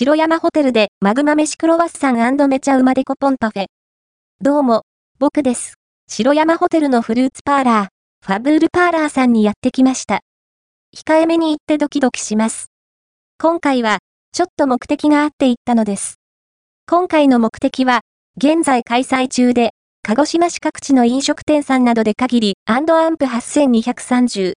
白山ホテルでマグマ飯クロワッサンめちゃうまデコポンパフェ。どうも、僕です。白山ホテルのフルーツパーラー、ファブールパーラーさんにやってきました。控えめに行ってドキドキします。今回は、ちょっと目的があって行ったのです。今回の目的は、現在開催中で、鹿児島市各地の飲食店さんなどで限り、アンプ8230